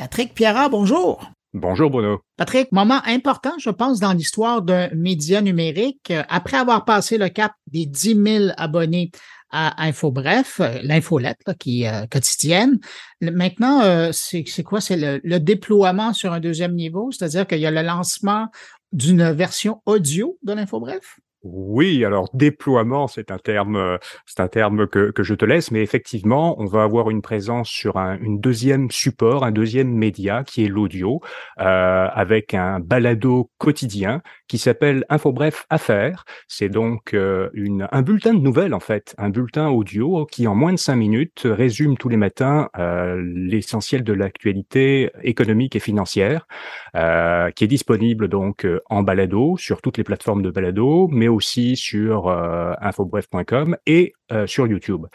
Patrick Pierrat, bonjour. Bonjour Bruno. Patrick, moment important, je pense, dans l'histoire d'un média numérique. Après avoir passé le cap des 10 000 abonnés à InfoBref, euh, l'infolette qui est euh, quotidienne. Maintenant, euh, c'est quoi? C'est le, le, déploiement sur un deuxième niveau, c'est-à-dire qu'il y a le lancement d'une version audio de l'InfoBref? Oui, alors déploiement, c'est un terme, euh, c'est un terme que, que je te laisse, mais effectivement, on va avoir une présence sur un une deuxième support, un deuxième média qui est l'audio, euh, avec un balado quotidien qui s'appelle Infobref Affaires. C'est donc euh, une, un bulletin de nouvelles en fait, un bulletin audio qui en moins de cinq minutes résume tous les matins euh, l'essentiel de l'actualité économique et financière, euh, qui est disponible donc en balado sur toutes les plateformes de balado, aussi sur euh, infobref.com et euh, sur YouTube.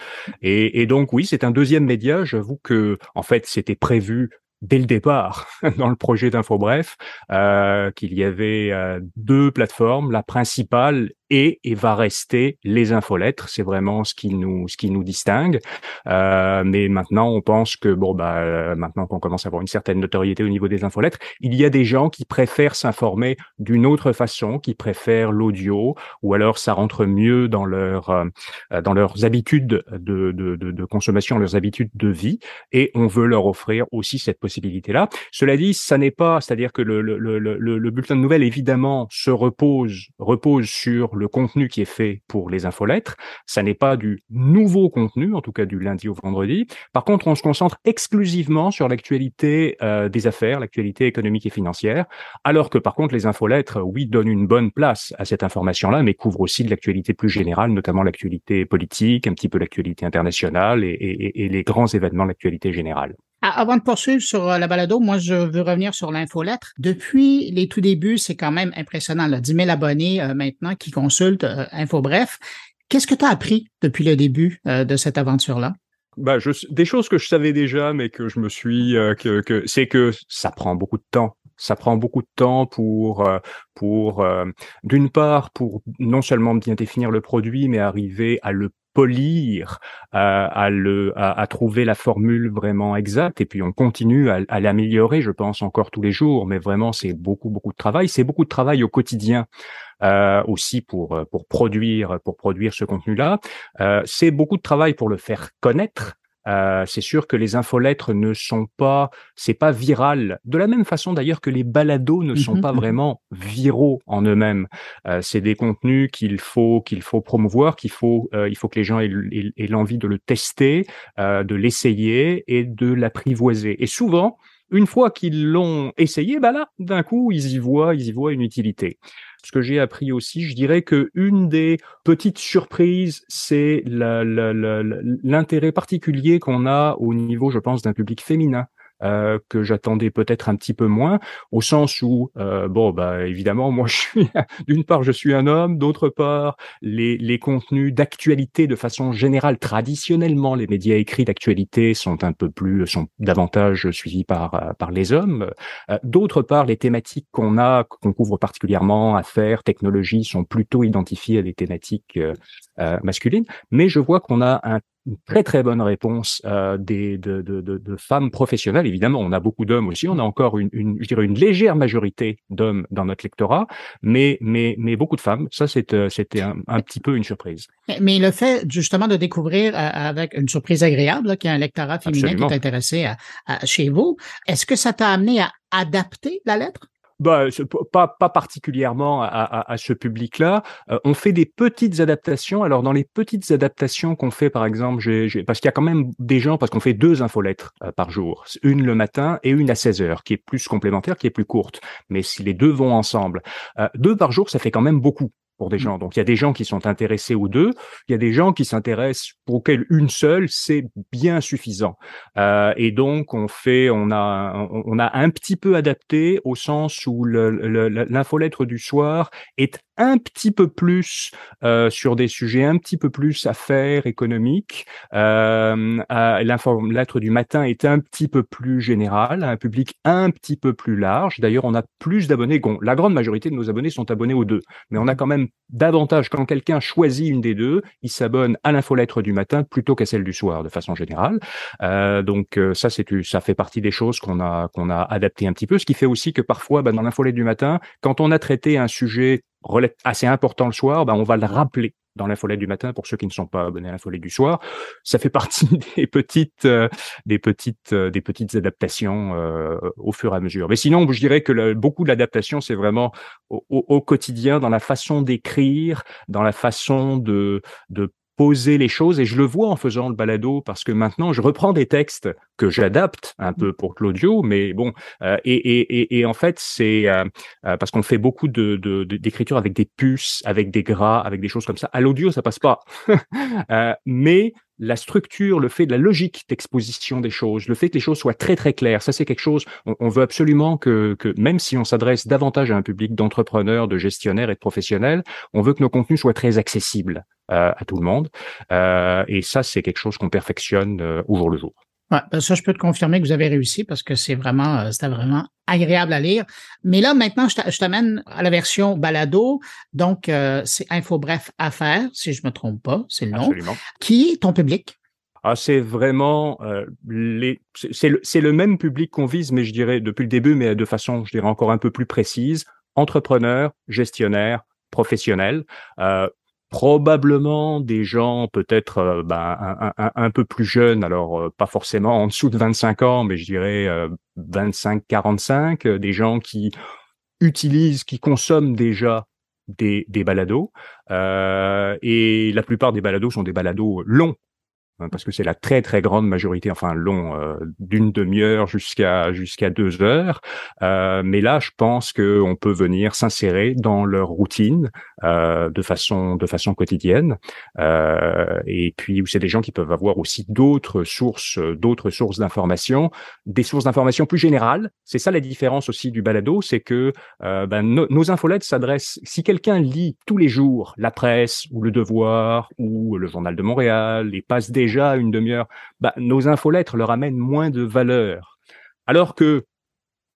Et, donc oui, c'est un deuxième média. J'avoue que en fait, c'était prévu dès le départ dans le projet d'InfoBref euh, qu'il y avait deux plateformes, la principale et, et va rester les infolettres. C'est vraiment ce qui nous ce qui nous distingue. Euh, mais maintenant, on pense que bon bah euh, maintenant qu'on commence à avoir une certaine notoriété au niveau des infolettres, il y a des gens qui préfèrent s'informer d'une autre façon, qui préfèrent l'audio, ou alors ça rentre mieux dans leur euh, dans leurs habitudes de, de, de, de, consommation, leurs habitudes de vie, et on veut leur offrir aussi cette possibilité-là. Cela dit, ça n'est pas, c'est-à-dire que le, le, le, le, bulletin de nouvelles évidemment se repose repose sur le contenu qui est fait pour les infolettres. Ça n'est pas du nouveau contenu, en tout cas du lundi au vendredi. Par contre, on se concentre exclusivement sur l'actualité euh, des affaires, l'actualité économique et financière, alors que par contre, les infolettres, oui, donnent une bonne place à cette information-là, mais couvrent aussi de l'actualité plus générale, notamment l'actualité politique, un petit peu l'actualité internationale et, et, et les grands événements de l'actualité générale. Avant de poursuivre sur euh, la balado, moi, je veux revenir sur l'infolettre. Depuis les tout débuts, c'est quand même impressionnant. Là, 10 000 abonnés euh, maintenant qui consultent euh, InfoBref. Qu'est-ce que tu as appris depuis le début de cette aventure-là? Bah, je, des choses que je savais déjà, mais que je me suis, que, que c'est que ça prend beaucoup de temps. Ça prend beaucoup de temps pour, pour, d'une part, pour non seulement bien définir le produit, mais arriver à le polir, à, à le, à, à, trouver la formule vraiment exacte. Et puis on continue à, à l'améliorer, je pense encore tous les jours. Mais vraiment, c'est beaucoup beaucoup de travail. C'est beaucoup de travail au quotidien. Euh, aussi pour pour produire pour produire ce contenu-là. Euh, c'est beaucoup de travail pour le faire connaître euh, c'est sûr que les infolettres ne sont pas, c'est pas viral. De la même façon d'ailleurs que les balados ne sont mmh pas mmh vraiment viraux en eux-mêmes. Euh, c'est des contenus qu'il faut qu'il faut promouvoir, qu'il faut euh, il faut que les gens aient, aient l'envie de le tester, euh, de l'essayer et de l'apprivoiser. Et souvent, une fois qu'ils l'ont essayé, bah là, d'un coup, ils y voient, ils y voient une utilité ce que j'ai appris aussi, je dirais que une des petites surprises, c'est l'intérêt particulier qu'on a au niveau, je pense, d'un public féminin. Euh, que j'attendais peut-être un petit peu moins, au sens où, euh, bon, bah évidemment, moi, je suis, d'une part, je suis un homme, d'autre part, les, contenus d'actualité de façon générale, traditionnellement, les médias écrits d'actualité sont un peu plus, sont davantage suivis par euh, par les hommes. D'autre part, les thématiques qu'on a, qu'on couvre particulièrement, affaires, technologies, sont plutôt identifiées à des thématiques masculines. Mais je vois qu'on a un une très très bonne réponse euh, des de, de, de, de, femmes professionnelles. Évidemment, on a beaucoup d'hommes aussi. On a encore une, une, je dirais une légère majorité d'hommes dans notre lectorat, mais mais mais beaucoup de femmes. Ça, euh, c'était un, un, petit peu une surprise. Mais, le fait justement de découvrir euh, avec une surprise agréable qu'il y a un lectorat féminin qui est intéressé à, chez vous, est-ce que ça t'a amené à adapter la lettre? Bah, pas, pas particulièrement à, à, à ce public-là. Euh, on fait des petites adaptations. Alors, dans les petites adaptations qu'on fait, par exemple, parce qu'il y a quand même des gens, parce qu'on fait deux infolettres euh, par jour, une le matin et une à 16 heures, qui est plus complémentaire, qui est plus courte. Mais si les deux vont ensemble, euh, deux par jour, ça fait quand même beaucoup pour des mmh. gens. Donc il y a des gens qui sont intéressés aux deux, il y a des gens qui s'intéressent pour lesquels une seule c'est bien suffisant. Euh, et donc on fait, on a, on a un petit peu adapté au sens où l'infolettre du soir est un petit peu plus euh, sur des sujets un petit peu plus affaires économiques. Euh, L'être du matin est un petit peu plus général, un public un petit peu plus large. D'ailleurs, on a plus d'abonnés. Bon, la grande majorité de nos abonnés sont abonnés aux deux, mais on a quand même davantage quand quelqu'un choisit une des deux, il s'abonne à l'infolettre du matin plutôt qu'à celle du soir, de façon générale. Euh, donc euh, ça, c'est ça fait partie des choses qu'on a qu'on a adapté un petit peu, ce qui fait aussi que parfois, bah, dans l'infolettre du matin, quand on a traité un sujet assez important le soir, ben on va le rappeler dans l'infolette du matin pour ceux qui ne sont pas abonnés à l'infolette du soir. Ça fait partie des petites, euh, des petites, euh, des petites adaptations euh, au fur et à mesure. Mais sinon, je dirais que beaucoup de l'adaptation, c'est vraiment au, au, quotidien, dans la façon d'écrire, dans la façon de, de poser les choses et je le vois en faisant le balado parce que maintenant je reprends des textes que j'adapte un peu pour l'audio mais bon euh, et, et, et, en fait c'est euh, euh, parce qu'on fait beaucoup de d'écriture avec des puces avec des gras avec des choses comme ça. À l'audio ça passe pas. Mais la structure, le fait de la logique d'exposition des choses, le fait que les choses soient très très claires, ça c'est quelque chose, on, veut absolument que, que, même si on s'adresse davantage à un public d'entrepreneurs, de gestionnaires et de professionnels, on veut que nos contenus soient très accessibles. Euh, à tout le monde. Euh, et ça, c'est quelque chose qu'on perfectionne euh, au jour le jour. Ouais, ben ça, je peux te confirmer que vous avez réussi parce que c'est vraiment, c'était vraiment agréable à lire. Mais là, maintenant, je t'amène à la version balado. Donc, c'est Info Bref Affaires, si je me trompe pas, c'est le nom. Absolument. Qui est ton public? Ah, c'est vraiment les, c'est le, le, même public qu'on vise, mais je dirais depuis le début, mais de façon, je dirais encore un peu plus précise. Entrepreneurs, gestionnaires, professionnels. Euh, probablement des gens peut-être euh, ben, un, peu plus jeunes, alors euh, pas forcément en dessous de 25 ans, mais je dirais 25-45, euh, des gens qui utilisent, qui consomment déjà des, des balados. et la plupart des balados sont des balados longs, parce que c'est la très très grande majorité, enfin long, euh, d'une demi-heure jusqu'à jusqu'à deux heures. Euh, mais là, je pense que on peut venir s'insérer dans leur routine euh, de façon de façon quotidienne. Euh, et puis, c'est des gens qui peuvent avoir aussi d'autres sources d'autres sources d'informations, des sources d'informations plus générales. C'est ça la différence aussi du balado, c'est que euh, ben, nos infolettes s'adressent. Si quelqu'un lit tous les jours la presse ou le Devoir ou le Journal de Montréal et passe des déjà une demi-heure, bah, nos infolettres leur amènent moins de valeur. Alors que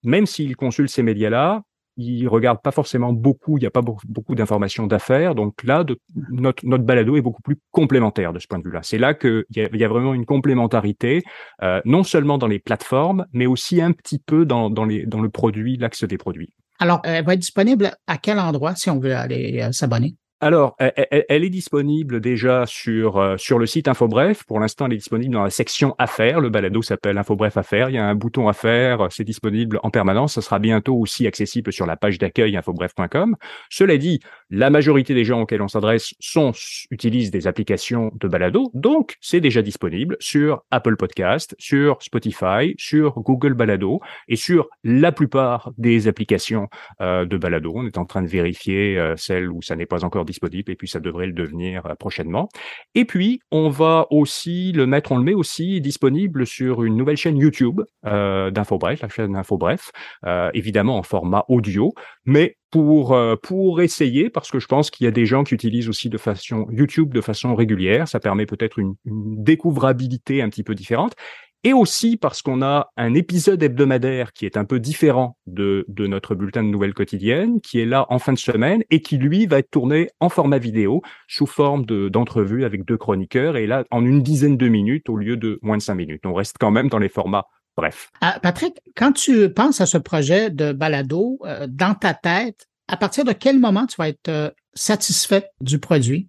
même s'ils consultent ces médias-là, ils regardent pas forcément beaucoup, il n'y a pas beaucoup d'informations d'affaires. Donc là, notre, notre balado est beaucoup plus complémentaire de ce point de vue-là. C'est là qu'il y, y, a vraiment une complémentarité, euh, non seulement dans les plateformes, mais aussi un petit peu dans le produit, l'axe des produits. Alors, elle va être disponible à quel endroit si on veut aller euh, s'abonner? Alors, elle, est disponible déjà sur euh, sur le site InfoBref. Pour l'instant, elle est disponible dans la section Affaires. Le balado s'appelle InfoBref Affaires. Il y a un bouton Affaires. C'est disponible en permanence. Ça sera bientôt aussi accessible sur la page d'accueil infobref.com. Cela dit, la majorité des gens auxquels on s'adresse sont utilisent des applications de balado. Donc, c'est déjà disponible sur Apple Podcast, sur Spotify, sur Google Balado et sur la plupart des applications euh, de balado. On est en train de vérifier euh, celles où ça n'est pas encore disponible et puis ça devrait le devenir euh, prochainement. Et puis, on va aussi le mettre, on le met aussi disponible sur une nouvelle chaîne YouTube euh, d'InfoBref, la chaîne InfoBref, euh, évidemment en format audio, mais pour pour essayer parce que je pense qu'il y a des gens qui utilisent aussi de façon YouTube de façon régulière, ça permet peut-être une découvrabilité un petit peu différente et aussi parce qu'on a un épisode hebdomadaire qui est un peu différent de, de notre bulletin de nouvelles quotidiennes, qui est là en fin de semaine et qui, lui, va être tourné en format vidéo, sous forme d'entrevue avec deux chroniqueurs, et là, en une dizaine de minutes au lieu de moins de cinq minutes. On reste quand même dans les formats brefs. Ah, Patrick, quand tu penses à ce projet de balado, euh, dans ta tête, à partir de quel moment tu vas être euh, satisfait du produit?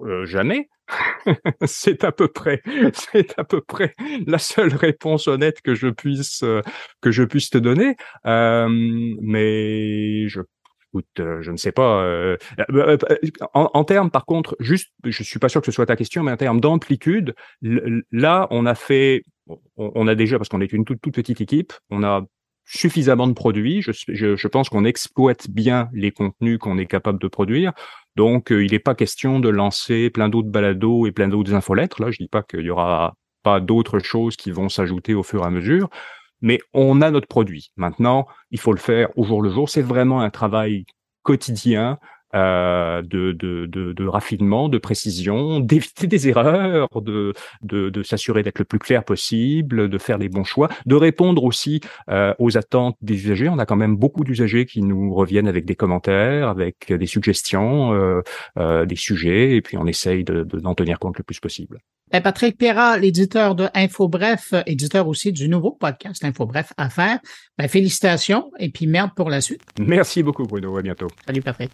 Euh, jamais. c'est à peu près, c'est à peu près la seule réponse honnête que je puisse euh, que je puisse te donner. Euh, mais je euh, je ne sais pas. Euh, en, termes, par contre, juste, je suis pas sûr que ce soit ta question, mais en termes d'amplitude, là, on a fait, on, a déjà, parce qu'on est une toute, petite équipe, on a suffisamment de produits. Je pense qu'on exploite bien les contenus qu'on est capable de produire. Donc, euh, il n'est pas question de lancer plein d'autres balados et plein d'autres infolettres. Là, je dis pas qu'il y aura pas d'autres choses qui vont s'ajouter au fur et à mesure, mais on a notre produit. Maintenant, il faut le faire au jour le jour. C'est vraiment un travail quotidien euh, de, de, de, de, raffinement, de précision, d'éviter des erreurs, de, de, de s'assurer d'être le plus clair possible, de faire les bons choix, de répondre aussi euh, aux attentes des usagers. On a quand même beaucoup d'usagers qui nous reviennent avec des commentaires, avec des suggestions, euh, euh, des sujets, et puis on essaye d'en de, tenir compte le plus possible. Ben, Patrick Perra, l'éditeur de InfoBref, éditeur aussi du nouveau podcast InfoBref à faire. Ben, félicitations et puis merde pour la suite. Merci beaucoup Bruno, à bientôt. Salut Patrick.